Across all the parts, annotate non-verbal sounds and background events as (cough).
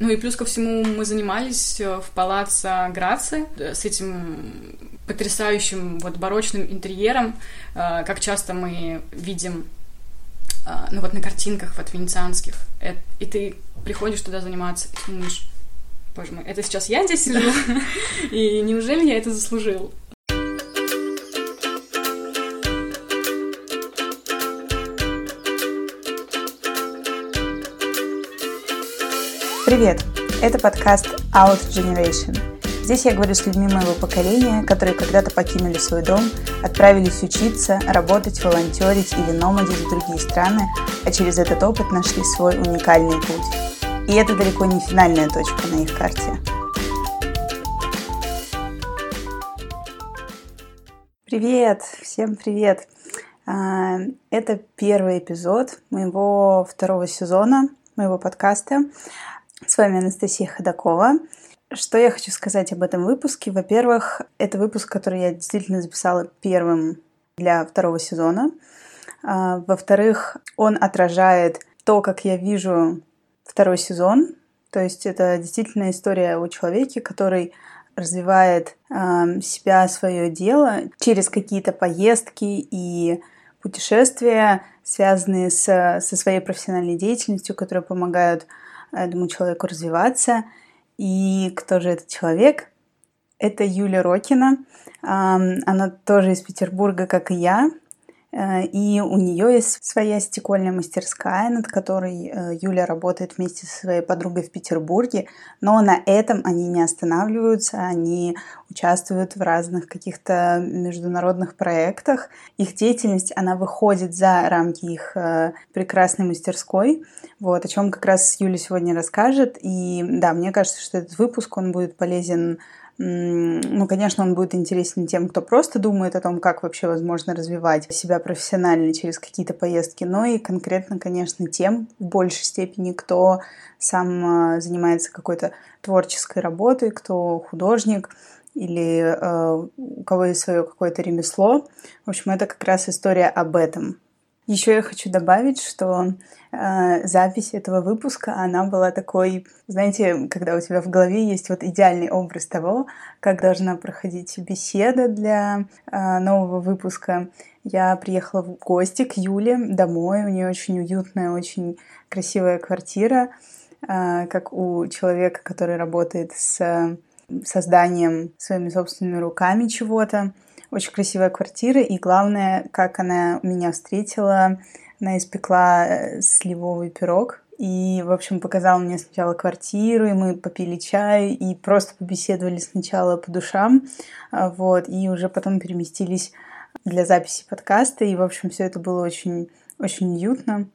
Ну и плюс ко всему мы занимались э, в палаце Грации э, с этим потрясающим вот барочным интерьером, э, как часто мы видим ну вот на картинках вот венецианских. И ты приходишь туда заниматься и думаешь, боже мой, это сейчас я здесь сижу? (laughs) И неужели я это заслужил? Привет! Это подкаст Out Generation. Здесь я говорю с людьми моего поколения, которые когда-то покинули свой дом, отправились учиться, работать, волонтерить или номадить в другие страны, а через этот опыт нашли свой уникальный путь. И это далеко не финальная точка на их карте. Привет! Всем привет! А, это первый эпизод моего второго сезона моего подкаста. С вами Анастасия Ходакова. Что я хочу сказать об этом выпуске? Во-первых, это выпуск, который я действительно записала первым для второго сезона. А, во-вторых, он отражает то, как я вижу второй сезон. То есть это действительно история о человеке, который развивает э, себя, свое дело через какие-то поездки и путешествия, связанные с, со своей профессиональной деятельностью, которые помогают этому человеку развиваться. И кто же этот человек? Это Юля Рокина. Она тоже из Петербурга, как и я. Э, и у нее есть своя стекольная мастерская, над которой э, Юля работает вместе со своей подругой в Петербурге. Но на этом они не останавливаются, они участвуют в разных каких-то международных проектах. Их деятельность, она выходит за рамки их э, прекрасной мастерской. Вот, о чем как раз Юля сегодня расскажет. И да, мне кажется, что этот выпуск, он будет полезен ну, конечно, он будет интересен тем, кто просто думает о том, как вообще возможно развивать себя профессионально через какие-то поездки, но и конкретно, конечно, тем в большей степени, кто сам а, занимается какой-то творческой работой, кто художник или э, у кого есть свое какое-то ремесло. В общем, это как раз история об этом. Еще я хочу добавить, что э, запись этого выпуска, она была такой, знаете, когда у тебя в голове есть вот идеальный образ того, как должна проходить беседа для э, нового выпуска. Я приехала в гости к Юле домой, у нее очень уютная, очень красивая квартира, э, как у человека, который работает с созданием своими собственными руками чего-то. Очень красивая квартира, и главное, как она меня встретила, она испекла э, сливовый пирог, и, в общем, показала мне сначала квартиру, и мы попили чай, и просто побеседовали сначала по душам, а, вот, и уже потом переместились для записи подкаста, и, в общем, все это было очень, очень уютно,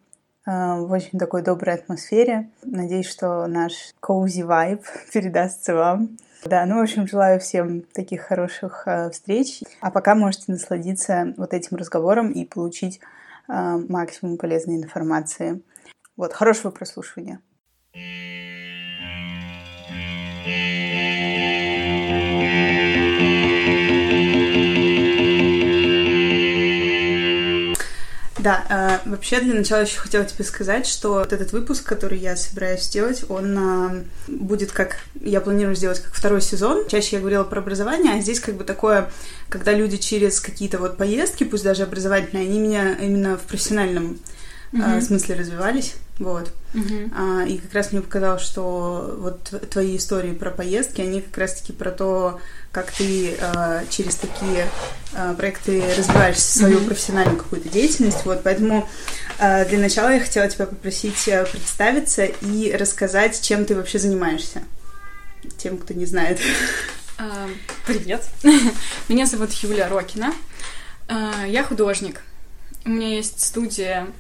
а, в очень такой доброй атмосфере. Надеюсь, что наш cozy vibe (laughs) передастся вам. Да, ну, в общем, желаю всем таких хороших э, встреч. А пока можете насладиться вот этим разговором и получить э, максимум полезной информации. Вот, хорошего прослушивания. Да, э, вообще для начала еще хотела тебе сказать, что вот этот выпуск, который я собираюсь сделать, он э, будет как, я планирую сделать как второй сезон. Чаще я говорила про образование, а здесь как бы такое, когда люди через какие-то вот поездки, пусть даже образовательные, они меня именно в профессиональном mm-hmm. э, смысле развивались. Вот. Uh-huh. А, и как раз мне показалось, что вот твои истории про поездки, они как раз-таки про то, как ты а, через такие а, проекты развиваешь свою uh-huh. профессиональную какую-то деятельность. Вот, поэтому а, для начала я хотела тебя попросить а, представиться и рассказать, чем ты вообще занимаешься. Тем, кто не знает. Uh, (laughs) привет. Меня зовут Юля Рокина. Uh, я художник. У меня есть студия а,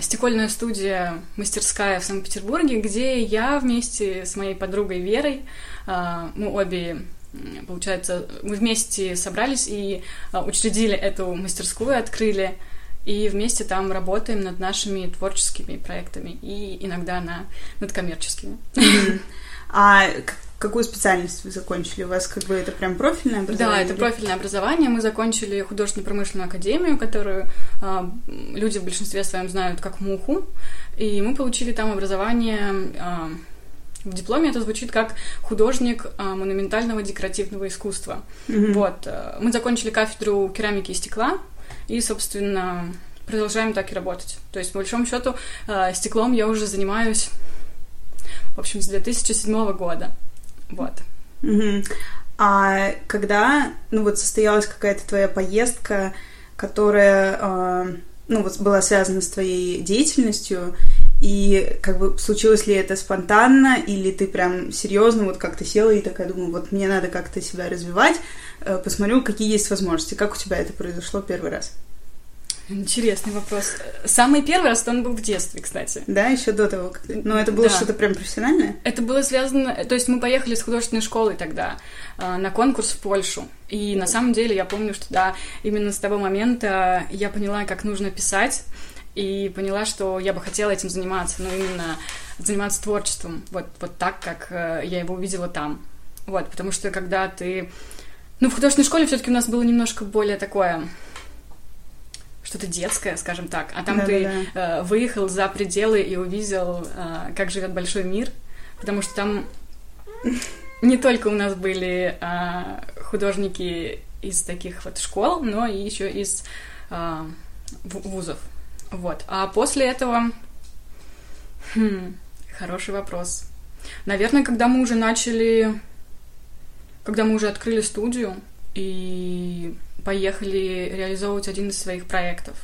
стекольная студия «Мастерская» в Санкт-Петербурге, где я вместе с моей подругой Верой, а, мы обе получается, мы вместе собрались и а, учредили эту мастерскую, открыли, и вместе там работаем над нашими творческими проектами и иногда на, над коммерческими. А Какую специальность вы закончили? У вас как бы это прям профильное образование? Да, это профильное образование. Мы закончили художественно-промышленную академию, которую э, люди в большинстве своем знают как МУХу. И мы получили там образование э, В дипломе это звучит как художник а, монументального декоративного искусства. Мгм. Вот. э, Мы закончили кафедру керамики и стекла, и, собственно, продолжаем так и работать. То есть, по большому счету, э, стеклом я уже занимаюсь, в общем, с 2007 года. Вот. Мгм. А когда, ну вот, состоялась какая-то твоя поездка, которая, э, ну вот, была связана с твоей деятельностью, и как бы случилось ли это спонтанно, или ты прям серьезно вот как-то села и такая думаю, вот мне надо как-то себя развивать, э, посмотрю, какие есть возможности. Как у тебя это произошло первый раз? Интересный вопрос. Самый первый раз он был в детстве, кстати. Да, еще до того, как ты... Ну, это было Да. что-то прям профессиональное? Это было связано... То есть мы поехали с художественной школой тогда э, на конкурс в Польшу. И на самом деле я помню, что да, именно с того момента я поняла, как нужно писать, и поняла, что я бы хотела этим заниматься, но именно заниматься творчеством, вот, вот так, как э, я его увидела там. Вот, потому что когда ты... Ну, в художественной школе все таки у нас было немножко более такое что-то детское, скажем так, а там ты Да-да-да. э, выехал за пределы и увидел, э, как живет большой мир, потому что там не только у нас были э, художники из таких вот школ, но и еще из ву- вузов. Вот. А после этого... Хм, хороший вопрос. Наверное, когда мы уже начали... Когда мы уже открыли студию и поехали реализовывать один из своих проектов.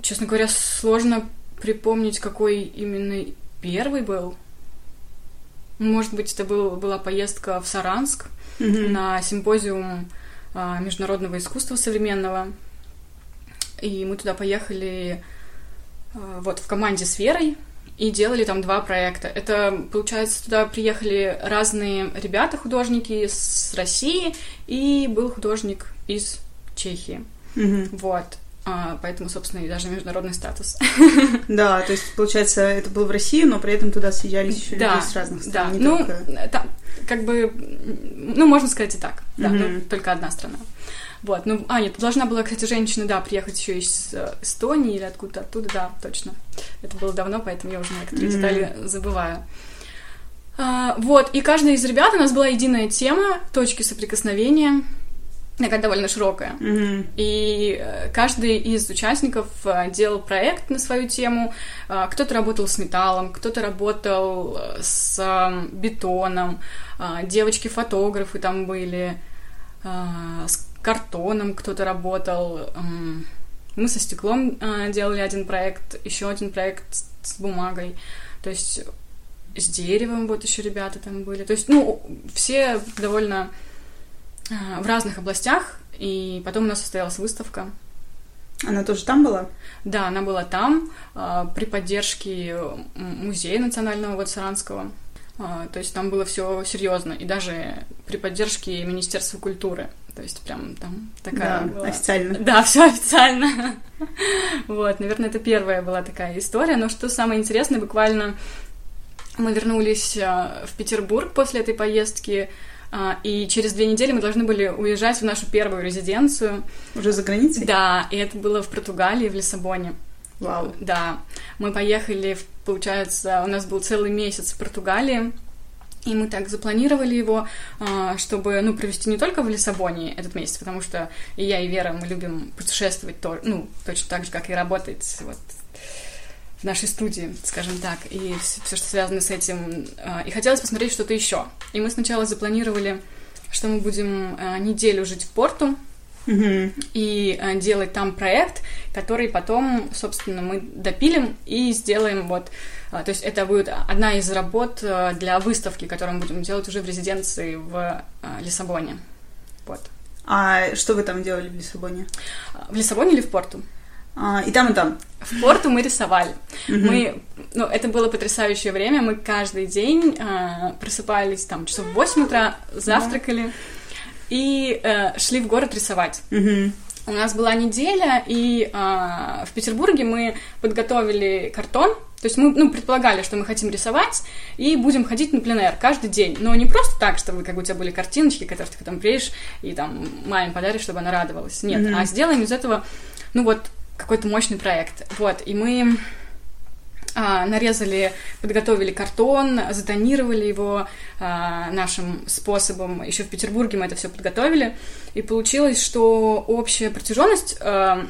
Честно говоря, сложно припомнить, какой именно первый был. Может быть, это был, была поездка в Саранск Мгм. на симпозиум а, международного искусства современного. И мы туда поехали а, вот в команде с Верой и делали там два проекта. Это, получается, туда приехали разные ребята, художники с России, и был художник из Чехии. Мгм. Вот. А, поэтому, собственно, и даже международный статус. (laughs) Да, то есть, получается, это было в России, но при этом туда съезжались еще Да, люди с разных Да, стран, не ну, только... там, как бы, ну, можно сказать и так, да, ну, только одна страна. Вот, ну, а, нет, должна была, кстати, женщина, да, приехать еще из э, Эстонии или откуда-то оттуда, да, точно. Это было давно, поэтому я уже некоторые Мгм. детали забываю. А, вот, и каждая из ребят, у нас была единая тема, точки соприкосновения, такая довольно широкая. Мгм. И э, каждый из участников э, делал проект на свою тему. Э, Кто-то работал с металлом, кто-то работал с бетоном, э, девочки-фотографы там были, с картоном кто-то работал. Мы со стеклом э, делали один проект, еще один проект с- бумагой. То есть с деревом вот еще ребята там были. То есть, ну, все довольно а, в разных областях, и потом у нас состоялась выставка. Она тоже там была? Да, она была там а, при поддержке музея национального вот Саранского. А, То есть там было все серьезно, и даже при поддержке Министерства культуры. То есть прям там такая Да, была- официально. Да, все официально. Вот, наверное, это первая была такая история. Но что самое интересное, буквально мы вернулись а, в Петербург после этой поездки, а, и через две недели мы должны были уезжать в нашу первую резиденцию. Уже за границей? Да, и это было в Португалии, в Лиссабоне. Вау. Да, мы поехали, в- получается, у нас был целый месяц в Португалии, и мы так запланировали его, а, чтобы, ну, провести не только в Лиссабоне этот месяц, потому что и я, и Вера, мы любим путешествовать, то, ну, точно так же, как и работать вот в нашей студии, скажем так, и все, что связано с этим. А, И хотелось посмотреть что-то еще. И мы сначала запланировали, что мы будем а, неделю жить в Порту, Мгм. и э, делать там проект, который потом, собственно, мы допилим и сделаем вот... э, То есть это будет одна из работ э, для выставки, которую мы будем делать уже в резиденции в э, Лиссабоне. Вот. А что вы там делали в Лиссабоне? В Лиссабоне или в Порту? А, и там, и там. В Порту мы рисовали. Мгм. Мы, ну, это было потрясающее время. Мы каждый день э, просыпались там часов в 8 утра, завтракали и э, шли в город рисовать. Мгм. У нас была неделя, и а, в Петербурге мы подготовили картон. То есть мы ну, предполагали, что мы хотим рисовать, и будем ходить на пленэр каждый день. Но не просто так, чтобы как бы у тебя были картиночки, которые ты там приедешь и там маме подаришь, чтобы она радовалась. Нет, Мгм. а сделаем из этого, ну вот, какой-то мощный проект. Вот, и мы нарезали, подготовили картон, затонировали его а, нашим способом. Еще в Петербурге мы это все подготовили. И получилось, что общая протяженность а,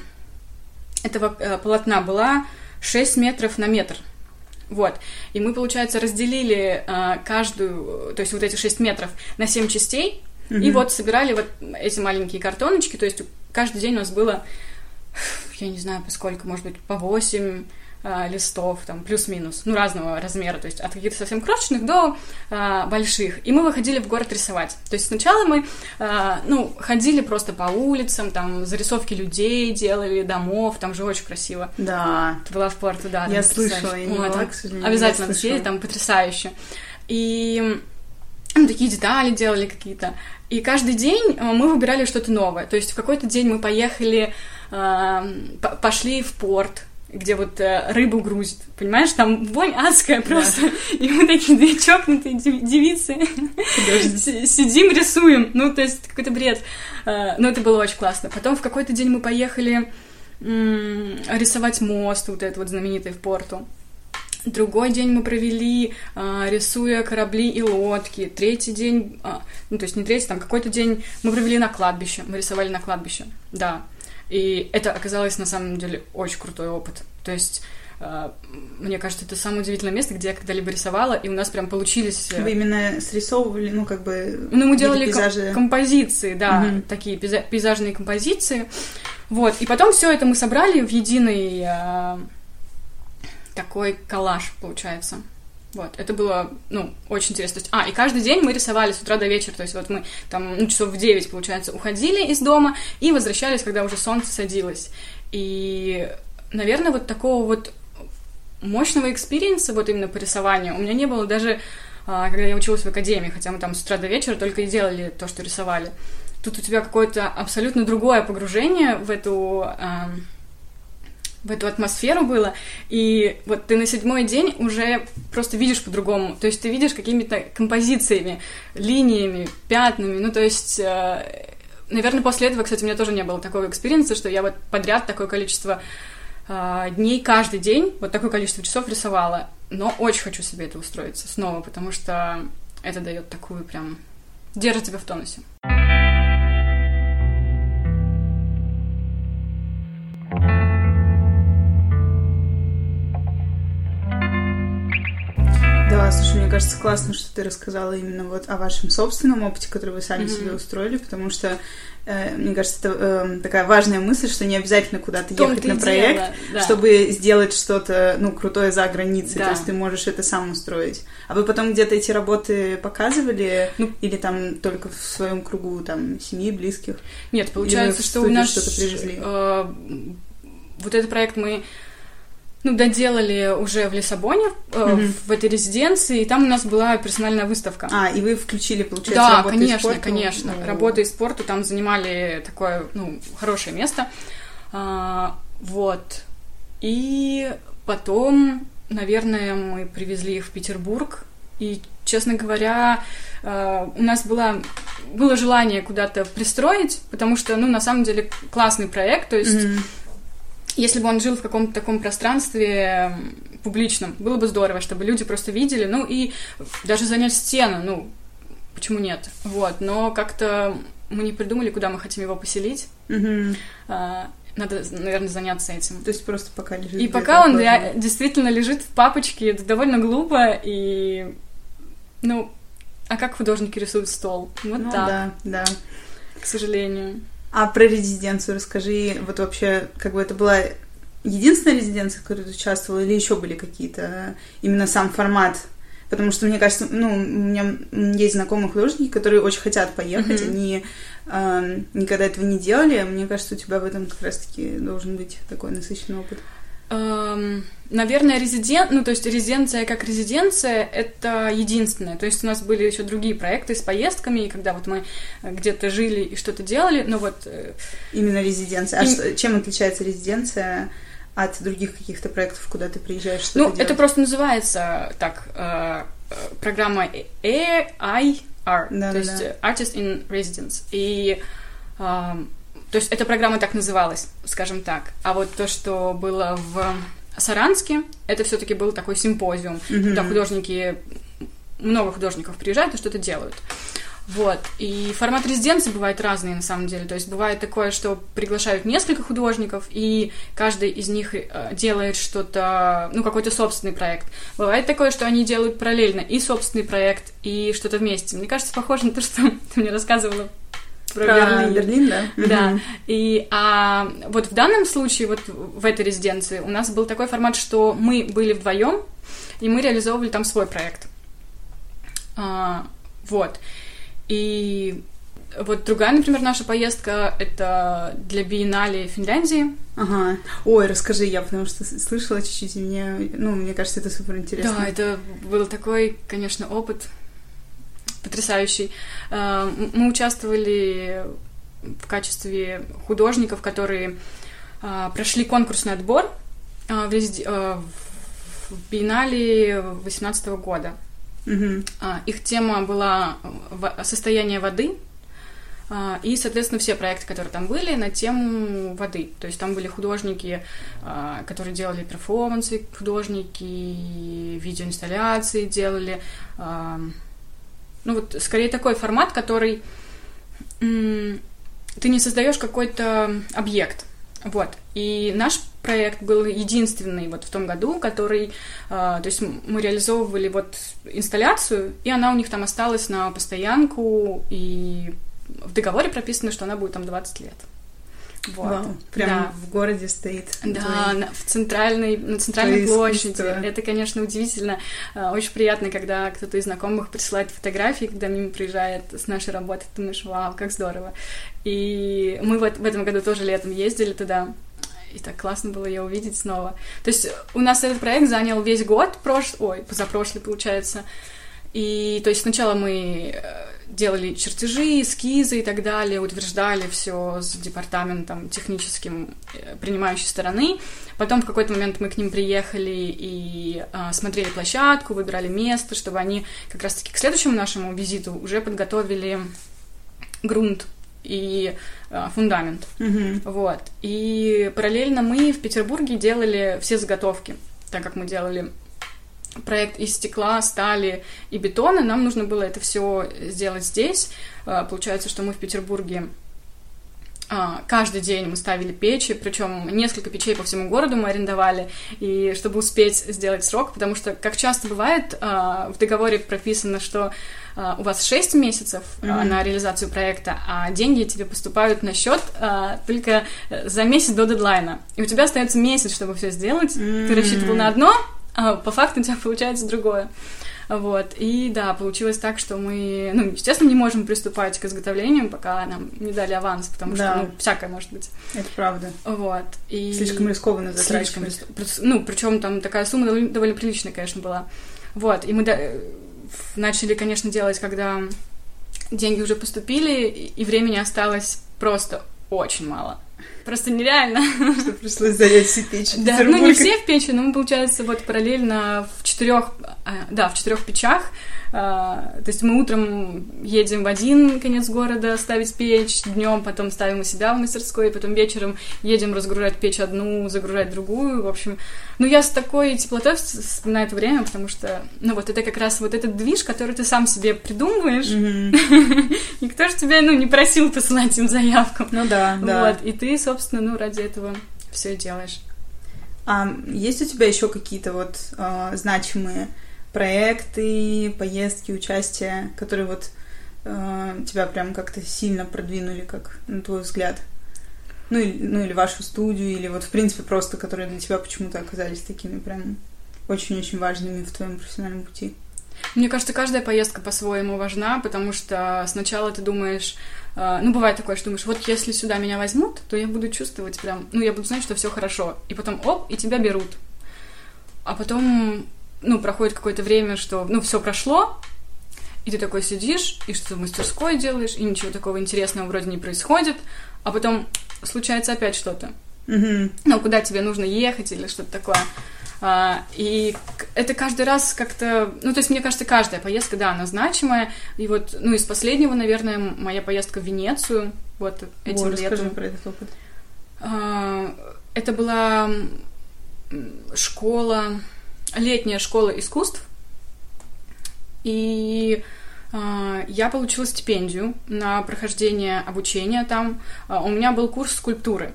этого а, полотна была 6 метров на метр. Вот. И мы, получается, разделили а, каждую, то есть вот эти 6 метров на 7 частей, mm-hmm. и вот собирали вот эти маленькие картоночки, то есть каждый день у нас было, я не знаю, по сколько, может быть, по 8 а, листов, там, плюс-минус, ну, разного размера, то есть от каких-то совсем крошечных до а, больших. И мы выходили в город рисовать. То есть сначала мы, а, ну, ходили просто по улицам, там, зарисовки людей делали, домов, там же очень красиво. Да. Ты была в порту, да. Я слышала, я не Ой, была, к сожалению, Обязательно съездить, там потрясающе. И ну, такие детали делали какие-то. И каждый день э, мы выбирали что-то новое. То есть в какой-то день мы поехали, э, по- пошли в порт, где вот э, рыбу грузят, понимаешь, там вонь адская просто, и мы такие две чокнутые дев- девицы си- сидим, рисуем, ну, то есть какой-то бред, Э, но это было очень классно. Потом в какой-то день мы поехали м, рисовать мост, вот этот вот знаменитый в порту. Другой день мы провели, а, рисуя корабли и лодки. Третий день, а, ну, то есть не третий, там какой-то день мы провели на кладбище. Мы рисовали на кладбище, да. И это оказалось на самом деле очень крутой опыт. То есть а, мне кажется, это самое удивительное место, где я когда-либо рисовала, и у нас прям получились... э, Вы именно срисовывали, ну, как бы... ну, мы делали пейзажи. композиции, да, Мгм. такие пейза- пейзажные композиции. Вот, и потом все это мы собрали в единый а, такой коллаж, получается. Вот, это было, ну, очень интересно. То есть, а, и каждый день мы рисовали с утра до вечера, то есть вот мы там, ну, часов в 9, получается, уходили из дома и возвращались, когда уже солнце садилось. И, наверное, вот такого вот мощного experience а вот именно по рисованию у меня не было даже, а, когда я училась в академии, хотя мы там с утра до вечера только и делали то, что рисовали. Тут у тебя какое-то абсолютно другое погружение в эту в эту атмосферу было, и вот ты на седьмой день уже просто видишь по-другому, то есть ты видишь какими-то композициями, линиями, пятнами, ну то есть, э, наверное, после этого, кстати, у меня тоже не было такого experience а, что я вот подряд такое количество э, дней каждый день, вот такое количество часов рисовала, но очень хочу себе это устроиться снова, потому что это дает такую прям держит тебя в тонусе. Да, слушай, мне кажется, классно, что ты рассказала именно вот о вашем собственном опыте, который вы сами Мгм. себе устроили, потому что, э, мне кажется, это э, такая важная мысль, что не обязательно куда-то ехать на дело, проект, да. чтобы сделать что-то, ну, крутое за границей, Да. то есть ты можешь это сам устроить. А вы потом где-то эти работы показывали, Ну, или там только в своем кругу, там, семьи, близких? Нет, получается, что у нас что-то привезли? э, вот этот проект мы ну, доделали уже в Лиссабоне, э, Мгм. в этой резиденции, и там у нас была персональная выставка. А, и вы включили, получается, да, работы из конечно, спорта? конечно. Ну, Работа и спорту там занимали такое, ну, хорошее место. А, вот. И потом, наверное, мы привезли их в Петербург. И, честно говоря, э, у нас было, было желание куда-то пристроить, потому что, ну, на самом деле, классный проект. То есть, Мгм. Если бы он жил в каком-то таком пространстве публичном, было бы здорово, чтобы люди просто видели, ну и даже занять стену, ну, почему нет? Вот, но как-то мы не придумали, куда мы хотим его поселить. А, Надо, наверное, заняться этим. То есть просто пока лежит. И пока он rea- действительно лежит в папочке, это довольно глупо, и, ну, а как художники рисуют стол? Вот Ну так, да, да. к сожалению. А про резиденцию расскажи. Вот вообще, как бы это была единственная резиденция, в которой ты участвовала, или еще были какие-то э, именно сам формат? Потому что, мне кажется, ну, у меня есть знакомые художники, которые очень хотят поехать, Мгм. они эм, никогда этого не делали. Мне кажется, у тебя в этом как раз-таки должен быть такой насыщенный опыт. Эм, Наверное, резидент, ну, то есть резиденция как резиденция, это единственное. То есть у нас были еще другие проекты с поездками, и когда вот мы э, где-то жили и что-то делали, но вот э, Именно резиденция. А И- что- чем отличается резиденция от других каких-то проектов, куда ты приезжаешь? что-то Ну, это делать? просто называется так, э, э, программа AIR, Да, то да, есть да. э, Artist in Residence. И, эм, то есть эта программа так называлась, скажем так. А вот то, что было в Саранске это все-таки был такой симпозиум, mm-hmm. куда художники, много художников приезжают и что-то делают. Вот. И формат резиденции бывает разный, на самом деле. То есть бывает такое, что приглашают несколько художников, и каждый из них э, делает что-то, ну, какой-то собственный проект. Бывает такое, что они делают параллельно и собственный проект, и что-то вместе. Мне кажется, похоже на то, что (laughs) ты мне рассказывала про, Берлин. Берлин, да? Да. И а, вот в данном случае, вот в этой резиденции, у нас был такой формат, что мы были вдвоем, и мы реализовывали там свой проект. А, вот. И вот другая, например, наша поездка — это для биеннале Финляндии. Ага. Ой, расскажи, я потому что слышала чуть-чуть, и мне, ну, мне кажется, это супер интересно. Да, это был такой, конечно, опыт потрясающий. Э, мы участвовали в качестве художников, которые э, прошли конкурсный отбор э, в, резид... в биеннале 2018 года. Угу. Их тема была состояние воды, и, соответственно, все проекты, которые там были, на тему воды. То есть там были художники, которые делали перформансы, художники, видеоинсталляции делали. Ну вот, скорее такой формат, который ты не создаешь какой-то объект. Вот. И наш проект был единственный вот в том году, который, э, то есть мы реализовывали вот инсталляцию, и она у них там осталась на постоянку, и в договоре прописано, что она будет там 20 лет. Вот. Вау, прям да. в городе стоит. Да, на, в центральной, на центральной площади. Искусство. Это, конечно, удивительно. А, очень приятно, когда кто-то из знакомых присылает фотографии, когда мимо приезжает с нашей работы, ты думаешь, вау, как здорово. И мы в, в этом году тоже летом ездили туда. И так классно было ее увидеть снова. То есть у нас этот проект занял весь год, прош... ой, позапрошлый, получается. И то есть сначала мы э, делали чертежи, эскизы и так далее, утверждали все с департаментом техническим э, принимающей стороны. Потом в какой-то момент мы к ним приехали и а, смотрели площадку, выбирали место, чтобы они как раз-таки к следующему нашему визиту уже подготовили грунт и а, фундамент. Mm-hmm. Вот. И параллельно мы в Петербурге делали все заготовки, так как мы делали проект из стекла, стали и бетона, нам нужно было это все сделать здесь. А, получается, что мы в Петербурге а, каждый день мы ставили печи, причем несколько печей по всему городу мы арендовали, и чтобы успеть сделать срок, потому что, как часто бывает, а, в договоре прописано, что у вас 6 месяцев mm-hmm. на реализацию проекта, а деньги тебе поступают на счет только за месяц до дедлайна. И у тебя остается месяц, чтобы все сделать. Mm-hmm. Ты рассчитывал на одно, а по факту (laughs) у тебя получается другое. Вот, и да, получилось так, что мы, ну, естественно, не можем приступать к изготовлению, пока нам не дали аванс, потому да. что, ну, всякое может быть. Это правда. Вот, и... Слишком рискованно затрачивать. Слишком, ну, причем там такая сумма довольно, довольно приличная, конечно, была. Вот, и мы да, начали, конечно, делать, когда деньги уже поступили, и времени осталось просто очень мало. Просто нереально. Что пришлось занять все печи. Да, ну не все в печи, но мы, получается, вот параллельно в четырех, а, да, в четырех печах то есть мы утром едем в один конец города ставить печь, днем потом ставим у себя в мастерской, потом вечером едем разгружать печь одну, загружать другую. В общем, ну я с такой теплотой вспоминаю это время, потому что, ну вот это как раз вот этот движ, который ты сам себе придумываешь. (laughs) Никто же тебя, ну, не просил посылать им заявку. Ну да, да. Вот, и ты, собственно, ну, ради этого все делаешь. А есть у тебя еще какие-то вот э, значимые проекты, поездки, участия, которые вот э, тебя прям как-то сильно продвинули, как на твой взгляд? Ну, или, ну, или вашу студию, или вот, в принципе, просто, которые для тебя почему-то оказались такими прям очень-очень важными в твоем профессиональном пути? Мне кажется, каждая поездка по-своему важна, потому что сначала ты думаешь, э, ну, бывает такое, что думаешь, вот если сюда меня возьмут, то я буду чувствовать прям, ну, я буду знать, что все хорошо. И потом, оп, и тебя берут. А потом ну, проходит какое-то время, что, ну, все прошло, и ты такой сидишь, и что-то в мастерской делаешь, и ничего такого интересного вроде не происходит, а потом случается опять что-то. Mm-hmm. Ну, куда тебе нужно ехать или что-то такое. А, и это каждый раз как-то... Ну, то есть, мне кажется, каждая поездка, да, она значимая. И вот, ну, из последнего, наверное, моя поездка в Венецию, вот этим Ой, летом. про этот опыт. А, это была школа, летняя школа искусств. И э, я получила стипендию на прохождение обучения там. Э, у меня был курс скульптуры.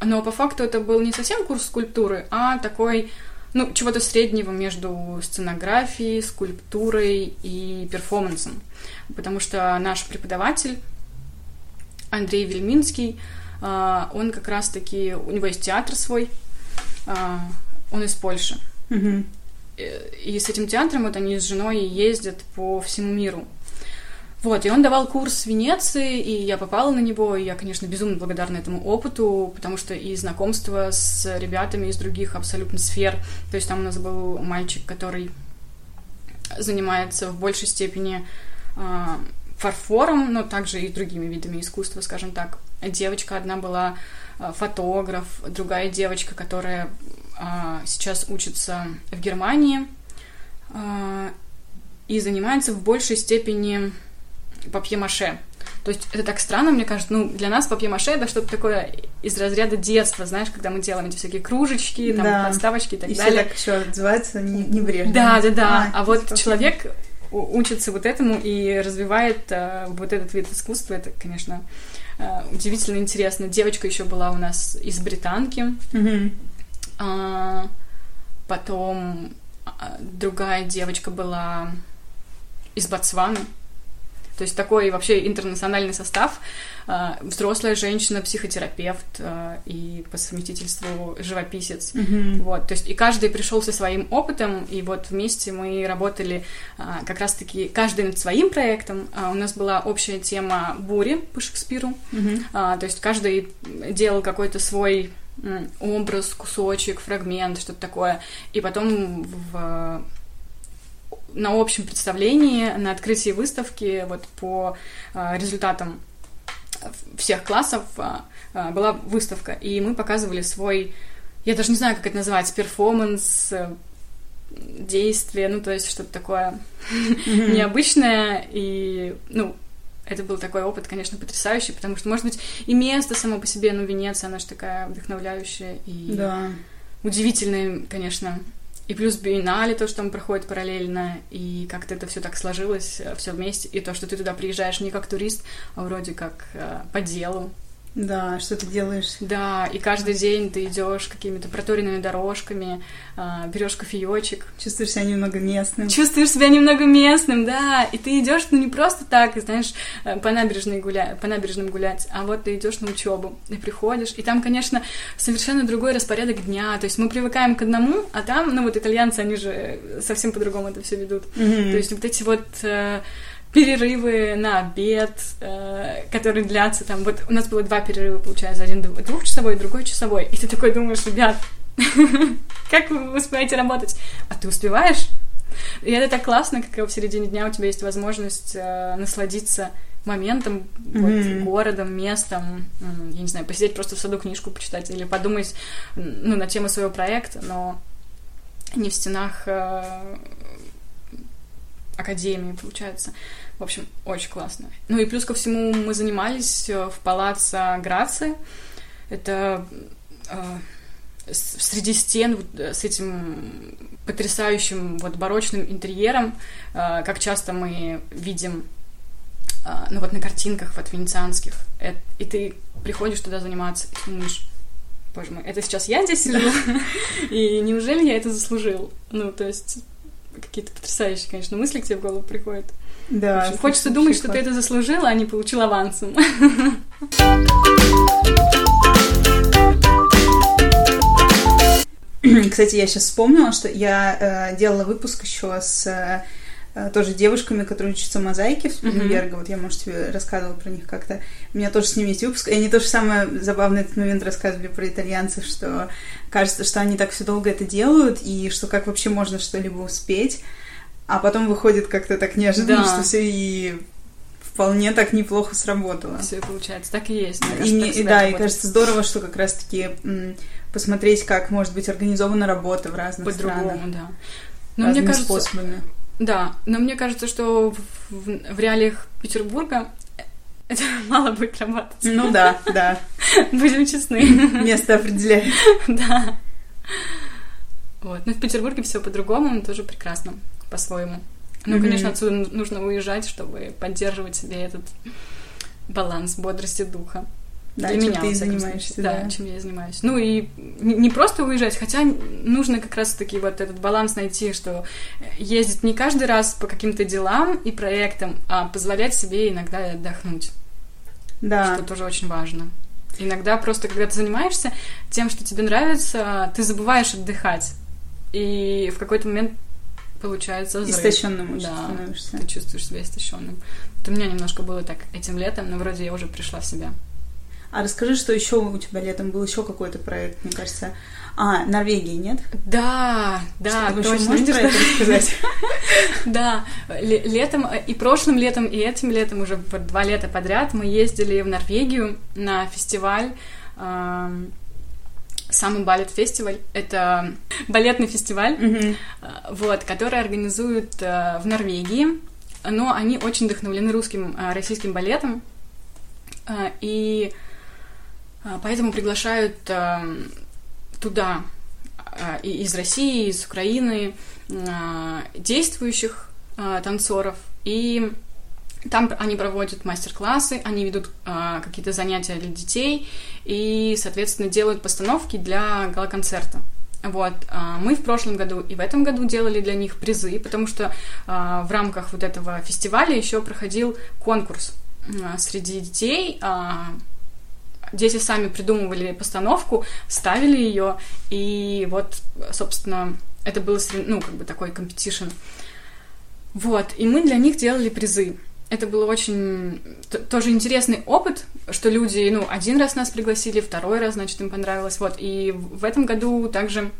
Но по факту это был не совсем курс скульптуры, а такой, ну, чего-то среднего между сценографией, скульптурой и перформансом. Потому что наш преподаватель Андрей Вельминский, э, он как раз-таки, у него есть театр свой, он из Польши. Мгм. Э, И с этим театром вот они с женой ездят по всему миру. Вот, и он давал курс в Венеции, и я попала на него, и я, конечно, безумно благодарна этому опыту, потому что и знакомство с ребятами из других абсолютно сфер. То есть там у нас был мальчик, который занимается в большей степени а, фарфором, но также и другими видами искусства, скажем так. Девочка одна была а, фотограф, другая девочка, которая сейчас учится в Германии а, и занимается в большей степени папье-маше. То есть это так странно, мне кажется, ну, для нас папье-маше это что-то такое из разряда детства, знаешь, когда мы делаем эти всякие кружечки, там, Да. подставочки и так И все далее. так еще отзываются не- небрежно. Да, да, да. А, вот типа, человек учится вот этому и развивает э, вот этот вид искусства, это, конечно, э, удивительно интересно. Девочка еще была у нас из британки, мгм. А, потом а, другая девочка была из Ботсваны. То есть такой вообще интернациональный состав. А, Взрослая женщина, психотерапевт а, и по совместительству живописец. Мгм. Вот, то есть и каждый пришел со своим опытом, и вот вместе мы работали как раз-таки каждый над своим проектом. У нас была общая тема бури по Шекспиру, а, то есть каждый делал какой-то свой образ, кусочек, фрагмент, что-то такое, и потом в на общем представлении, на открытии выставки, вот по а, результатам всех классов а, а, была выставка, и мы показывали свой, я даже не знаю, как это называется, перформанс, действие, ну, то есть что-то такое (laughs) необычное, и, ну, это был такой опыт, конечно, потрясающий, потому что, может быть, и место само по себе, ну, Венеция, она же такая вдохновляющая и Да. удивительная, конечно. И плюс биеннале, то, что там проходит параллельно, и как-то это все так сложилось, все вместе, и то, что ты туда приезжаешь не как турист, а вроде как э, по делу. Да, что ты делаешь? Да, и каждый день ты идешь какими-то проторенными дорожками, берешь кофеечек, Чувствуешь себя немного местным. чувствуешь себя немного местным, да, и ты идешь, ну не просто так, знаешь, э, по набережной гулять, по набережным гулять, а вот ты идешь на учебу и приходишь, и там, конечно, совершенно другой распорядок дня, то есть мы привыкаем к одному, а там, ну вот итальянцы, они же совсем по-другому это все ведут, Мгм. то есть вот эти вот э, перерывы на обед, э, которые длятся там, вот у нас было два перерыва, получается, один дв- двухчасовой, другой часовой, и ты такой думаешь, ребят, (laughs) как вы успеваете работать? А ты успеваешь? И это так классно, когда в середине дня у тебя есть возможность э, насладиться моментом, вот, Мгм. городом, местом, я не знаю, посидеть просто в саду книжку почитать или подумать ну, на тему своего проекта, но не в стенах э, академии, получается. В общем, очень классно. Ну и плюс ко всему мы занимались э, в палаце Грации. Это э, среди стен вот, э, с этим потрясающим вот барочным интерьером, э, как часто мы видим э, ну вот на картинках вот венецианских. Э, И ты приходишь туда заниматься и думаешь, боже мой, это сейчас я здесь сижу? (laughs) И неужели я это заслужил? Ну, то есть какие-то потрясающие, конечно, мысли к тебе в голову приходят. Да. общем, Хочется думать, что ты классно. это заслужил, а не получил авансом. (laughs) Кстати, я сейчас вспомнила, что я э, делала выпуск еще с э, тоже девушками, которые учатся мозаике в. Спилберга. Вот я, может, тебе рассказывала про них как-то. У меня тоже с ними есть выпуск. И они тоже самое забавное этот момент рассказывали про итальянцев, что кажется, что они так все долго это делают, и что как вообще можно что-либо успеть. А потом выходит как-то так неожиданно, Да. что все и вполне так неплохо сработало. Все получается, так и есть. мне И, не- и да, и работает. кажется здорово, что как раз-таки м, посмотреть, как может быть организована работа в разных странах. по-другому, да. Но мне кажется, способами. да, но мне кажется, что в, в- в реалиях Петербурга это (laughs) мало будет работать. Ну да, да. (laughs) Будем честны. Место определяет. (laughs) Да. Вот. Ну, в Петербурге все по-другому, но тоже прекрасно, по-своему. Ну, mm-hmm. конечно, отсюда нужно уезжать, чтобы поддерживать себе этот баланс бодрости духа. Да, Для чем меня, ты занимаешься. Да, да, чем я занимаюсь. Ну и не просто уезжать, хотя нужно как раз-таки вот этот баланс найти, что ездить не каждый раз по каким-то делам и проектам, а позволять себе иногда отдохнуть. Да. Что тоже очень важно. Иногда просто, когда ты занимаешься тем, что тебе нравится, ты забываешь отдыхать. И в какой-то момент получается взрыв. Истощенным да, становишься. Ты чувствуешь себя истощенным. Вот у меня немножко было так этим летом, но вроде я уже пришла в себя. А расскажи, что еще у тебя летом был еще какой-то проект, мне кажется. А, Норвегии, нет? Да, да, что точно. Можешь про это рассказать? (laughs) Да, летом, и прошлым летом, и этим летом, уже два лета подряд, мы ездили в Норвегию на фестиваль самый балет фестиваль. Это балетный фестиваль, mm-hmm. вот, который организуют э, в Норвегии. Но они очень вдохновлены русским, э, российским балетом. И поэтому приглашают туда из России, из Украины действующих танцоров. И там они проводят мастер-классы, они ведут э, какие-то занятия для детей и, соответственно, делают постановки для гала-концерта. Вот, э, мы в прошлом году и в этом году делали для них призы, потому что э, в рамках вот этого фестиваля еще проходил конкурс среди детей. Дети сами придумывали постановку, ставили ее, и вот, собственно, это был, ну, как бы такой competition. Вот, и мы для них делали призы это был очень тоже интересный опыт, что люди, ну, один раз нас пригласили, второй раз, значит, им понравилось, вот. И в этом году также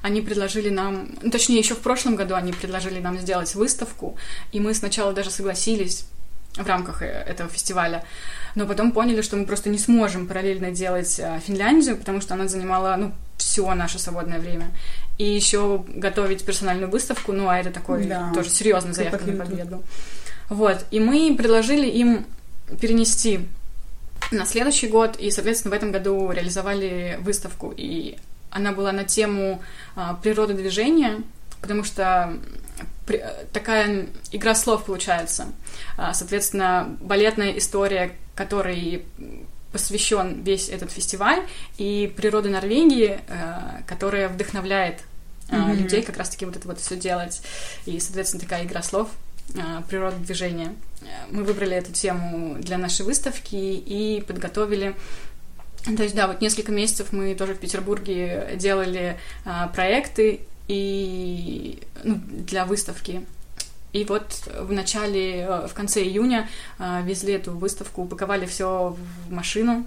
они предложили нам, ну, точнее, еще в прошлом году они предложили нам сделать выставку, и мы сначала даже согласились в рамках э, этого фестиваля, но потом поняли, что мы просто не сможем параллельно делать э, Финляндию, потому что она занимала, ну, все наше свободное время. И еще готовить персональную выставку, ну, а это такой да, тоже серьезный заявка на победу. Вот, и мы предложили им перенести на следующий год, и, соответственно, в этом году реализовали выставку, и она была на тему а, природы движения, потому что при, такая игра слов получается. А, соответственно, балетная история, которой посвящен весь этот фестиваль, и природа Норвегии, а, которая вдохновляет mm-hmm. людей как раз-таки вот это вот все делать. И, соответственно, такая игра слов а, природы движения. Мы выбрали эту тему для нашей выставки и подготовили то есть, да, вот несколько месяцев мы тоже в Петербурге делали а, проекты и ну, для выставки. И вот в начале, э, в конце июня везли эту выставку, упаковали все в машину,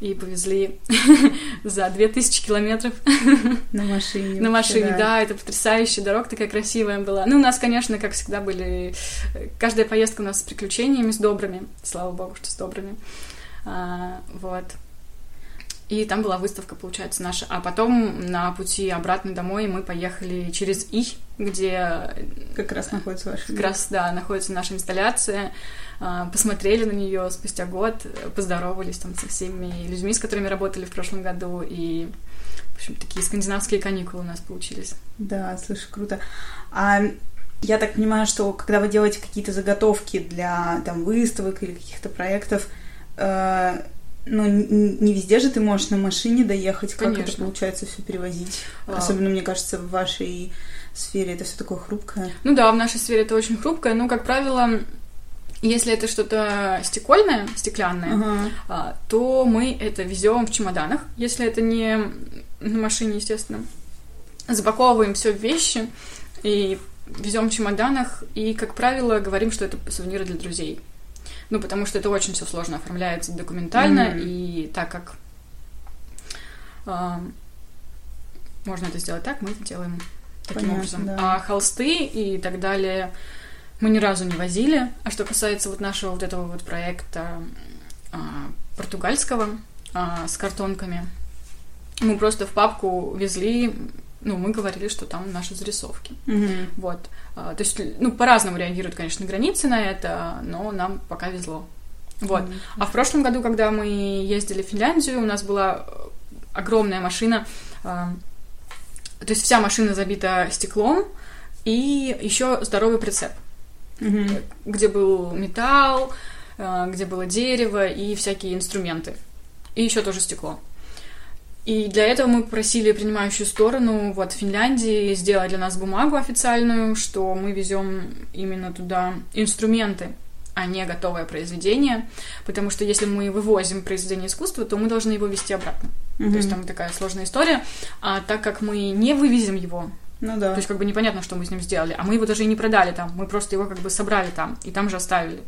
и повезли (laughs) за 2000 километров. На машине. (laughs) На машине, да. да, это потрясающая дорога такая красивая была. Ну, у нас, конечно, как всегда были... Каждая поездка у нас с приключениями, с добрыми. Слава богу, что с добрыми. А, вот. И там была выставка, получается, наша. А потом на пути обратно домой мы поехали через Их, где... Как раз находится ваша... Как раз, да, находится наша инсталляция. А, посмотрели на нее спустя год, поздоровались там со всеми людьми, с которыми работали в прошлом году. И, в общем, такие скандинавские каникулы у нас получились. Да, слушай, круто. А я так понимаю, что когда вы делаете какие-то заготовки для там выставок или каких-то проектов, э, ну, не везде же ты можешь на машине доехать, как Конечно. это получается все перевозить. А. Особенно, мне кажется, в вашей сфере это все такое хрупкое. Ну да, в нашей сфере это очень хрупкое, но, как правило, если это что-то стекольное, стеклянное, uh-huh. то мы это везем в чемоданах, если это не на машине, естественно. Запаковываем все в вещи и везем в чемоданах, и, как правило, говорим, что это сувениры для друзей. Ну, потому что это очень все сложно оформляется документально, mm-hmm. и так как э, можно это сделать так, мы это делаем таким Понятно, образом. Да. А холсты и так далее мы ни разу не возили. А что касается вот нашего вот этого вот проекта э, португальского э, с картонками, мы просто в папку везли ну, мы говорили, что там наши зарисовки. Mm-hmm. Вот. А, то есть, ну, по-разному реагируют, конечно, границы на это, но нам пока везло. Вот. Mm-hmm. А в прошлом году, когда мы ездили в Финляндию, у нас была огромная машина а, то есть вся машина забита стеклом, и еще здоровый прицеп, Мгм. где был металл, э, где было дерево и всякие инструменты. И еще тоже стекло. И для этого мы попросили принимающую сторону вот Финляндии сделать для нас бумагу официальную, что мы везем именно туда инструменты, а не готовое произведение, потому что если мы вывозим произведение искусства, то мы должны его везти обратно. Мгм. То есть там такая сложная история. А так как мы не вывезем его, Ну да. то есть как бы непонятно, что мы с ним сделали, а мы его даже и не продали там, мы просто его как бы собрали там и там же оставили.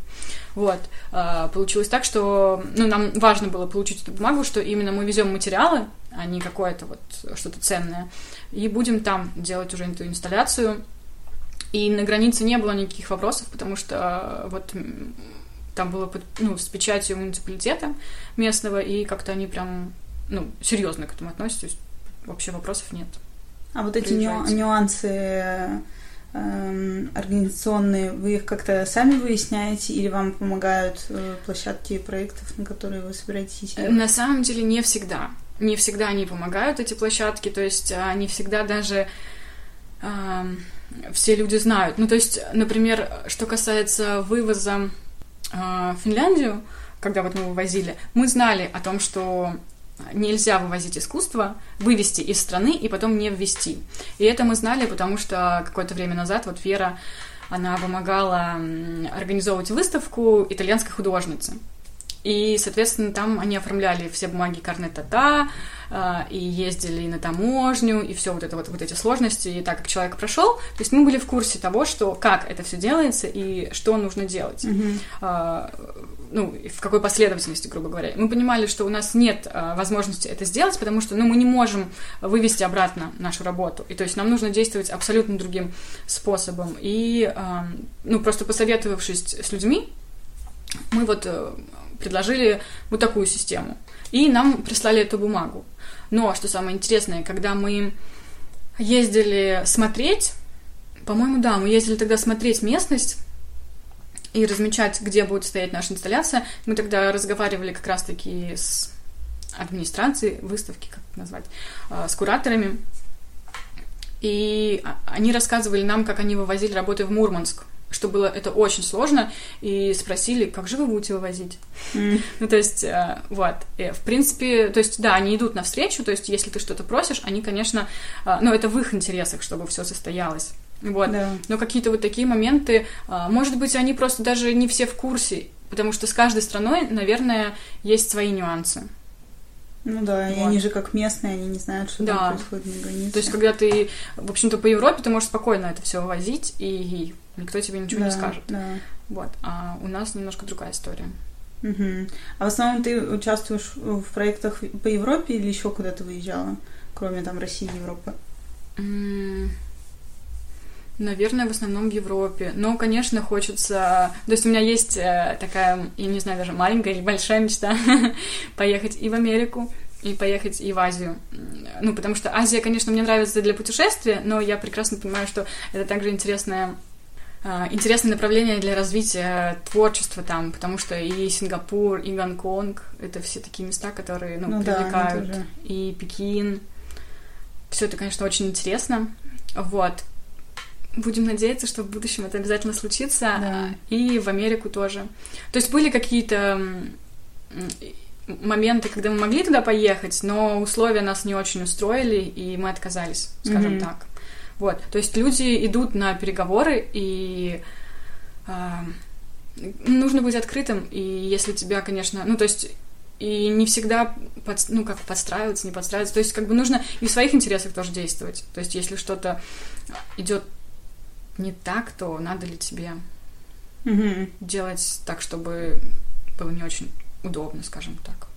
Вот. А, Получилось так, что ну, нам важно было получить эту бумагу, что именно мы везем материалы, а не какое-то вот что-то ценное, и будем там делать уже эту инсталляцию. И на границе не было никаких вопросов, потому что а, вот там было под- ну, с печатью муниципалитета местного, и как-то они прям ну, серьезно к этому относятся, то есть вообще вопросов нет. А вот эти ню- нюансы эм, организационные, вы их как-то сами выясняете или вам помогают э, площадки проектов, на которые вы собираетесь? На самом деле не всегда. Не всегда они помогают, эти площадки, то есть не всегда даже ам, все люди знают. Ну, то есть, например, что касается вывоза а, в Финляндию, когда вот мы вывозили, мы знали о том, что нельзя вывозить искусство, вывести из страны и потом не ввести. И это мы знали, потому что какое-то время назад вот Вера, она помогала организовывать выставку итальянской художницы. И, соответственно, там они оформляли все бумаги карне-тата, а, и ездили на таможню, и все вот это вот, вот эти сложности. И так как человек прошел, то есть мы были в курсе того, что как это все делается и что нужно делать. А, ну, и в какой последовательности, грубо говоря. Мы понимали, что у нас нет а, возможности это сделать, потому что, ну, мы не можем вывести обратно нашу работу. И то есть нам нужно действовать абсолютно другим способом. И, а, ну, просто посоветовавшись с людьми, мы вот э, предложили вот такую систему. И нам прислали эту бумагу. Но, что самое интересное, когда мы ездили смотреть, по-моему, да, мы ездили тогда смотреть местность и размечать, где будет стоять наша инсталляция. Мы тогда разговаривали как раз-таки с администрацией выставки, как это назвать, э, с кураторами. И а- они рассказывали нам, как они вывозили работы в Мурманск, что было это очень сложно, и спросили, как же вы будете вывозить? М. Ну, то есть, э, вот, И, в принципе, то есть, да, они идут навстречу, то есть, если ты что-то просишь, они, конечно, э, ну, это в их интересах, чтобы все состоялось. Вот. Да. Но какие-то вот такие моменты, может быть, они просто даже не все в курсе, потому что с каждой страной, наверное, есть свои нюансы. Ну да, и Вот. они же как местные, они не знают, что Да. там происходит на границе. То есть, когда ты, в общем-то, по Европе, ты можешь спокойно это все вывозить, и никто тебе ничего не Да, скажет. Да. Вот. А у нас немножко другая история. Мгм. А в основном ты участвуешь в проектах по Европе или еще куда-то выезжала, кроме там России и Европы? Наверное, в основном в Европе. Но, конечно, хочется... То есть у меня есть э, такая, я не знаю, даже маленькая или большая мечта (laughs) поехать и в Америку, и поехать и в Азию. Ну, потому что Азия, конечно, мне нравится для путешествия, но я прекрасно понимаю, что это также интересное а, интересное направление для развития творчества там, потому что и Сингапур, и Гонконг — это все такие места, которые ну, Ну да, привлекают. тоже. И Пекин. Все это, конечно, очень интересно. Вот. Будем надеяться, что в будущем это обязательно случится. Да. И в Америку тоже. То есть были какие-то моменты, когда мы могли туда поехать, но условия нас не очень устроили, и мы отказались, скажем Мгм. так. Вот. То есть люди идут на переговоры, и а, нужно быть открытым, и если тебя, конечно, ну, то есть и не всегда под, ну, как подстраиваться, не подстраиваться. То есть, как бы нужно и в своих интересах тоже действовать. То есть, если что-то идет не так, то надо ли тебе Мгм. делать так, чтобы было не очень удобно, скажем так.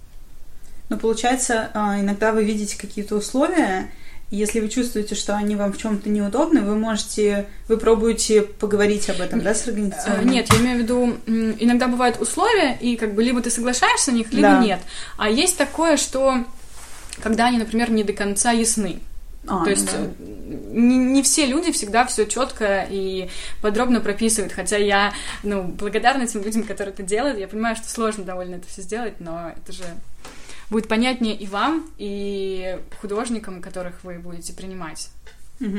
Но получается, а, иногда вы видите какие-то условия, если вы чувствуете, что они вам в чем-то неудобны, вы можете, вы пробуете поговорить об этом, да, с Э, организационным? Нет, я имею в виду, иногда бывают условия, и как бы либо ты соглашаешься на них, либо Да. нет. А есть такое, что когда они, например, не до конца ясны. А, То есть да. не, не все люди всегда все четко и подробно прописывают. Хотя я ну, благодарна тем людям, которые это делают. Я понимаю, что сложно довольно это все сделать, но это же будет понятнее и вам, и художникам, которых вы будете принимать. Угу.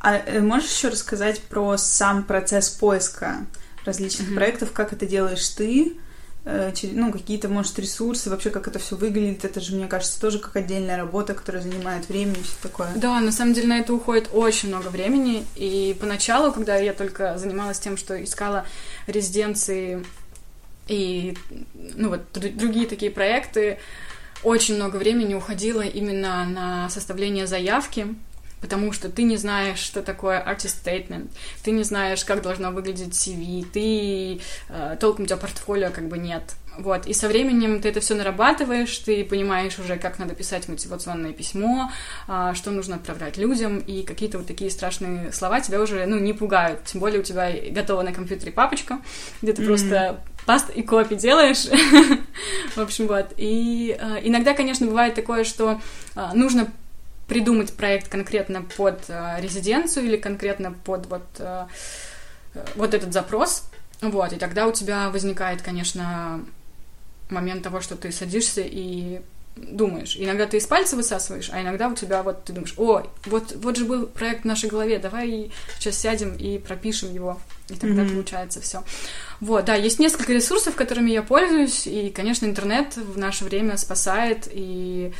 А э, можешь еще рассказать про сам процесс поиска различных угу. проектов, как это делаешь ты? Э, ну, какие-то, может, ресурсы, вообще, как это все выглядит, это же, мне кажется, тоже как отдельная работа, которая занимает время и все такое. Да, на самом деле на это уходит очень много времени, и поначалу, когда я только занималась тем, что искала резиденции и, ну, вот, другие такие проекты, очень много времени уходило именно на составление заявки, потому что ты не знаешь, что такое artist statement, ты не знаешь, как должно выглядеть CV, ты э, толком у тебя портфолио как бы нет. Вот, и со временем ты это все нарабатываешь, ты понимаешь уже, как надо писать мотивационное письмо, э, что нужно отправлять людям, и какие-то вот такие страшные слова тебя уже, ну, не пугают. Тем более у тебя готова на компьютере папочка, где ты mm-hmm. просто паст и копи делаешь. (laughs) В общем, вот. И э, иногда, конечно, бывает такое, что э, нужно придумать проект конкретно под э, резиденцию или конкретно под вот, вот этот запрос. Вот, и тогда у тебя возникает, конечно, момент того, что ты садишься и думаешь. Иногда ты из пальца высасываешь, а иногда у тебя вот ты думаешь, о, вот, вот же был проект в нашей голове, давай сейчас сядем и пропишем его. И тогда mm-hmm. получается все. Вот, да, есть несколько ресурсов, которыми я пользуюсь, и, конечно, интернет в наше время спасает, и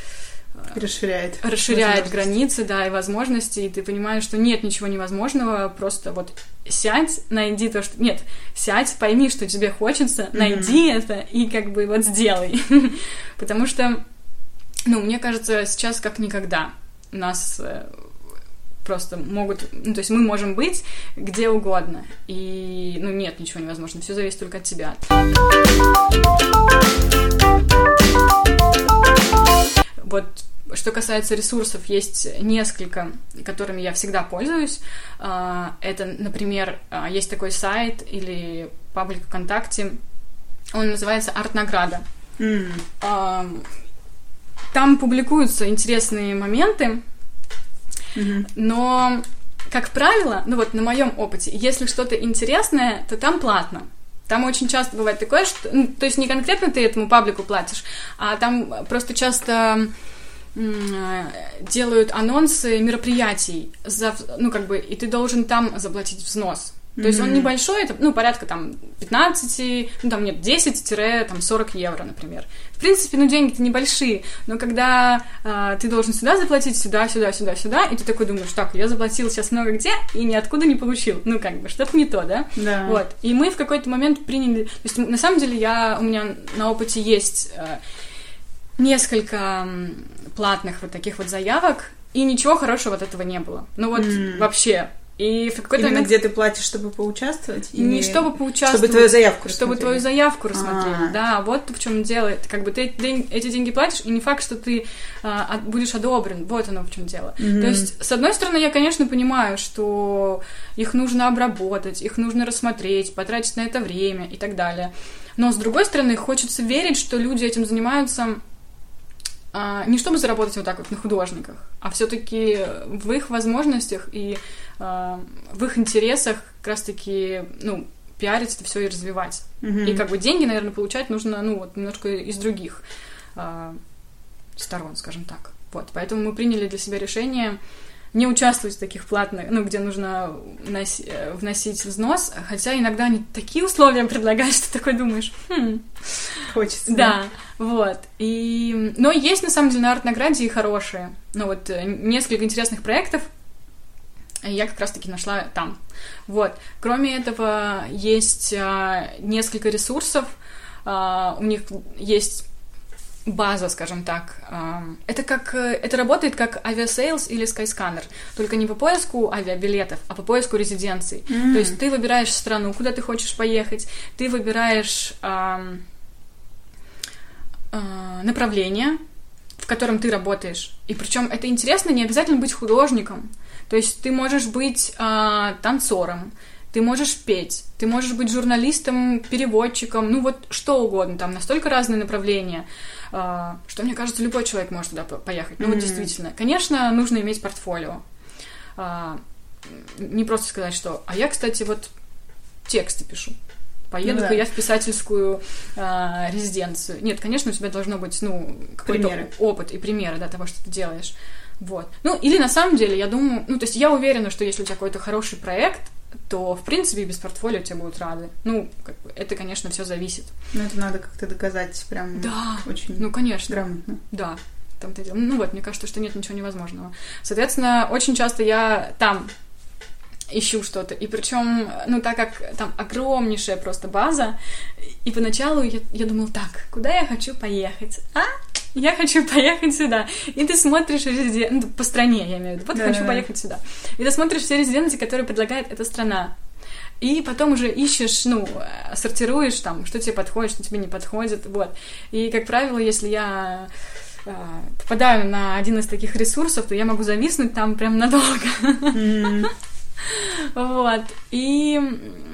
Расширяет. Расширяет границы, да, и возможности, и ты понимаешь, что нет ничего невозможного, просто вот сядь, найди то, что... Нет, сядь, пойми, что тебе хочется, mm-hmm. найди это и как бы вот сделай. (laughs) Потому что, ну, мне кажется, сейчас как никогда нас э, просто могут, ну, то есть мы можем быть где угодно, и, ну, нет ничего невозможного, все зависит только от тебя. Вот что касается ресурсов, есть несколько, которыми я всегда пользуюсь. А, это, например, а, есть такой сайт или паблик ВКонтакте, он называется «Арт-награда». Mm. Там публикуются интересные моменты, но, как правило, ну вот на моем опыте, если что-то интересное, то там платно. Там очень часто бывает такое, что... Ну, то есть не конкретно ты этому паблику платишь, а там просто часто делают анонсы мероприятий, за, ну, как бы, и ты должен там заплатить взнос. То mm-hmm. есть он небольшой, это, ну, порядка там 15, ну, там нет, 10-40 евро, например. В принципе, ну, деньги-то небольшие, но когда э, ты должен сюда заплатить, сюда, сюда, сюда, сюда, и ты такой думаешь, так, я заплатил сейчас много где и ниоткуда не получил. Ну, как бы, что-то не то, да? Да. Вот. И мы в какой-то момент приняли... То есть, на самом деле, я, у меня на опыте есть... Э, несколько платных вот таких вот заявок, и ничего хорошего от этого не было. Ну вот mm. вообще. И в какой-то Именно момент... где ты платишь, чтобы поучаствовать? Не или... чтобы поучаствовать. Чтобы твою заявку Чтобы твою заявку рассмотрели, А-а-а. да. Вот в чем дело. Как бы ты эти деньги платишь, и не факт, что ты а, будешь одобрен. Вот оно в чем дело. Mm-hmm. То есть, с одной стороны, я, конечно, понимаю, что их нужно обработать, их нужно рассмотреть, потратить на это время и так далее. Но, с другой стороны, хочется верить, что люди этим занимаются а, не чтобы заработать вот так вот на художниках, а все-таки в их возможностях и а, в их интересах как раз-таки, ну, пиарить это все и развивать. Mm-hmm. И как бы деньги, наверное, получать нужно, ну, вот немножко из других а, сторон, скажем так. Вот, поэтому мы приняли для себя решение не участвовать в таких платных, ну, где нужно вноси, э, вносить взнос, хотя иногда они такие условия предлагают, (laughs) что ты такой думаешь, хм. Хочется. Да, да, вот. И... Но есть, на самом деле, на арт-награде и хорошие. Ну, вот, э, несколько интересных проектов, я как раз-таки нашла там. Вот. Кроме этого, есть а, несколько ресурсов. А, у них есть база, скажем так. Это как э, это работает как Aviasales или Skyscanner, только не по поиску авиабилетов, а по поиску резиденций. Mm. То есть ты выбираешь страну, куда ты хочешь поехать, ты выбираешь э, э, направление, в котором ты работаешь. И причем это интересно, не обязательно быть художником. То есть ты можешь быть э, танцором, ты можешь петь, ты можешь быть журналистом, переводчиком, ну вот что угодно, там настолько разные направления, а, что, мне кажется, любой человек может туда поехать. Ну mm-hmm. вот действительно. Конечно, нужно иметь портфолио. А, не просто сказать, что, а я, кстати, вот тексты пишу. поеду-ка ну, да. я в писательскую э, резиденцию. Нет, конечно, у тебя должно быть, ну, какой-то опыт и примеры, да, того, что ты делаешь. Вот. Ну, или на самом деле, я думаю, ну, то есть я уверена, что если у тебя какой-то хороший проект, то, в принципе, без портфолио тебе будут рады. Ну, как бы, это, конечно, все зависит. Ну, это надо как-то доказать прям да, очень ну, конечно. грамотно. Да, там ты Ну вот, мне кажется, что нет ничего невозможного. Соответственно, очень часто я там ищу что-то. И причем, ну, так как там огромнейшая просто база, и поначалу я, я думала, так, куда я хочу поехать? А? Я хочу поехать сюда. И ты смотришь резиденции, ну, по стране, я имею в виду. Вот да, хочу да. поехать сюда. И ты смотришь все резиденции, которые предлагает эта страна. И потом уже ищешь, ну, сортируешь там, что тебе подходит, что тебе не подходит, вот. И, как правило, если я э, попадаю на один из таких ресурсов, то я могу зависнуть там прям надолго. Mm-hmm. (laughs) Вот. И,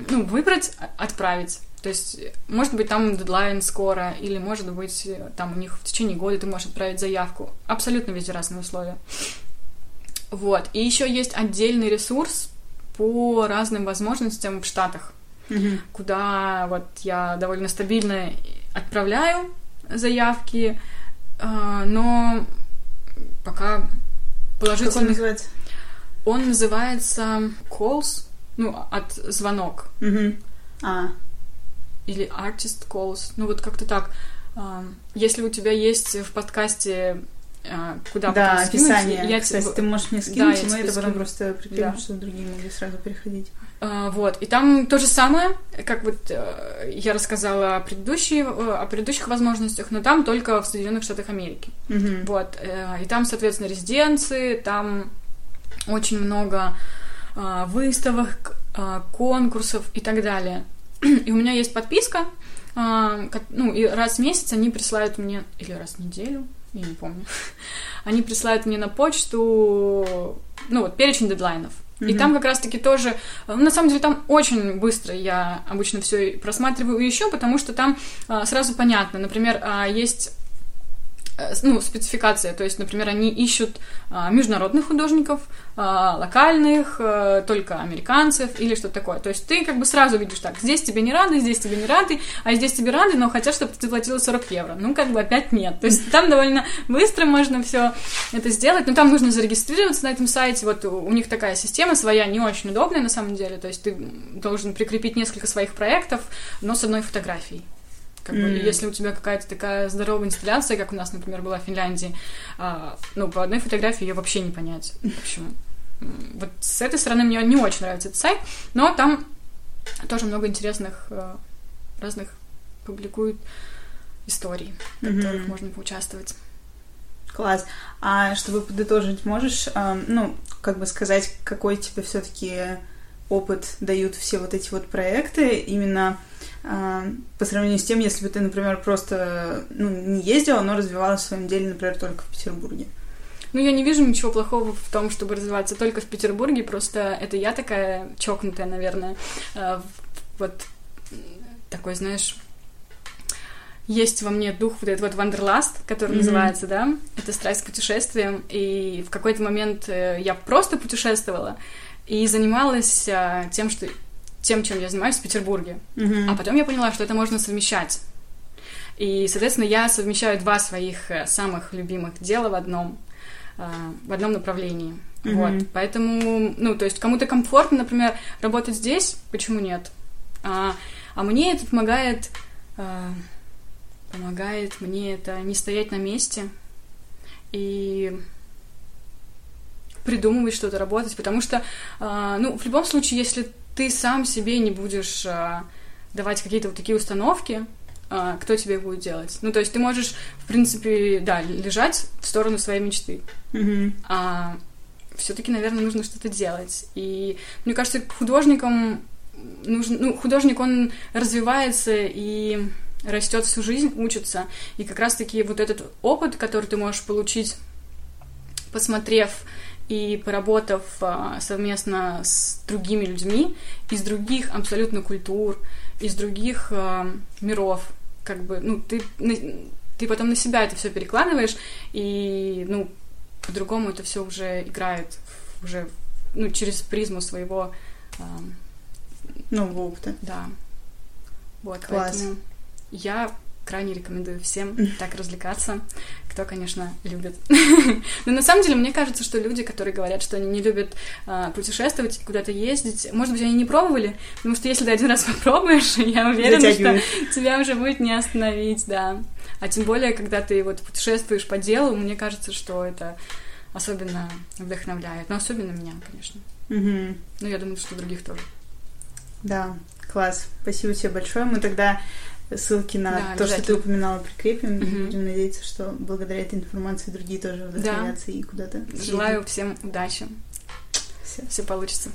ну, выбрать, отправить. То есть, может быть, там дедлайн скоро, или, может быть, там у них в течение года ты можешь отправить заявку. Абсолютно везде разные условия. Вот. И еще есть отдельный ресурс по разным возможностям в Штатах, mm-hmm. куда вот я довольно стабильно отправляю заявки, а, но пока положительных... Как он называется? Он называется calls, ну, от звонок. Угу. А. Или artist calls, ну вот как-то так. А, если у тебя есть в подкасте а, куда да, описание. Я Кстати, тебе... ты можешь мне скинуть, да, мы это потом просто прикрепим, да. чтобы другие могли сразу переходить. Uh, вот, и там то же самое, как вот uh, я рассказала о, предыдущей, о предыдущих возможностях, но там только в Соединенных Штатах Америки. Uh-huh. Вот, и там, соответственно, резиденции, там очень много а, выставок, а, конкурсов и так далее. (clears throat) И у меня есть подписка, а, ну, и раз в месяц они присылают мне, или раз в неделю, я не помню, (laughs) они присылают мне на почту, ну, вот, перечень дедлайнов. Mm-hmm. И там как раз-таки тоже, ну, на самом деле там очень быстро я обычно все просматриваю еще, потому что там а, сразу понятно, например, а, есть Э, ну, спецификация, то есть, например, они ищут а, международных художников, а, локальных, а, только американцев или что-то такое. То есть ты как бы сразу видишь так, здесь тебе не рады, здесь тебе не рады, а здесь тебе рады, но хотят, чтобы ты платила 40 евро. Ну, как бы опять нет. То есть там довольно быстро можно все это сделать, но там нужно зарегистрироваться на этом сайте. Вот у них такая система своя, не очень удобная на самом деле. То есть ты должен прикрепить несколько своих проектов, но с одной фотографией. Как mm. бы, если у тебя какая-то такая здоровая инсталляция, как у нас, например, была в Финляндии, а, ну, по одной фотографии ее вообще не понять. Почему? Вот с этой стороны мне не очень нравится этот сайт, но там тоже много интересных а, разных публикуют историй, в mm-hmm. которых можно поучаствовать. Класс. А чтобы подытожить, можешь, э, ну, как бы сказать, какой тебе все-таки опыт дают все вот эти вот проекты именно а, по сравнению с тем, если бы ты, например, просто ну, не ездила, но развивалась в своем деле, например, только в Петербурге. Ну, я не вижу ничего плохого в том, чтобы развиваться только в Петербурге, просто это я такая чокнутая, наверное. А, вот такой, знаешь, есть во мне дух вот этот вот вандерласт, который mm-hmm. называется, да, это страсть к путешествиям, и в какой-то момент э, я просто путешествовала и занималась а, тем, что тем, чем я занимаюсь в Петербурге. Mm-hmm. А потом я поняла, что это можно совмещать. И, соответственно, я совмещаю два своих э, самых любимых дела в одном, э, в одном направлении. Mm-hmm. Вот. Поэтому, ну, то есть кому-то комфортно, например, работать здесь, почему нет? А, а мне это помогает, а, помогает мне это не стоять на месте и придумывать что-то, работать, потому что, а, ну, в любом случае, если ты сам себе не будешь а, давать какие-то вот такие установки, а, кто тебе будет делать. Ну, то есть ты можешь, в принципе, да, лежать в сторону своей мечты. Mm-hmm. А все-таки, наверное, нужно что-то делать. И мне кажется, художникам нужен, ну, художник, он развивается и растет всю жизнь, учится. И как раз-таки вот этот опыт, который ты можешь получить, посмотрев и поработав а, совместно с другими людьми из других абсолютно культур, из других а, миров, как бы, ну, ты, ты потом на себя это все перекладываешь, и, ну, по-другому это все уже играет уже, ну, через призму своего... А, Нового опыта. Да. Вот, Класс. поэтому я крайне рекомендую всем так развлекаться, кто, конечно, любит. (laughs) Но на самом деле, мне кажется, что люди, которые говорят, что они не любят а, путешествовать, куда-то ездить, может быть, они не пробовали, потому что если ты один раз (laughs) попробуешь, я уверена, что Затягивает. тебя уже будет не остановить, да. А тем более, когда ты вот путешествуешь по делу, мне кажется, что это особенно вдохновляет. Но особенно меня, конечно. Мгм. Ну, я думаю, что других тоже. Да, класс. Спасибо тебе большое. Мы тогда ссылки на Да, то, что ты упоминала, прикрепим. И Мгм. будем надеяться, что благодаря этой информации другие тоже вдохновятся и куда-то. Желаю всем удачи. Всё. Все получится.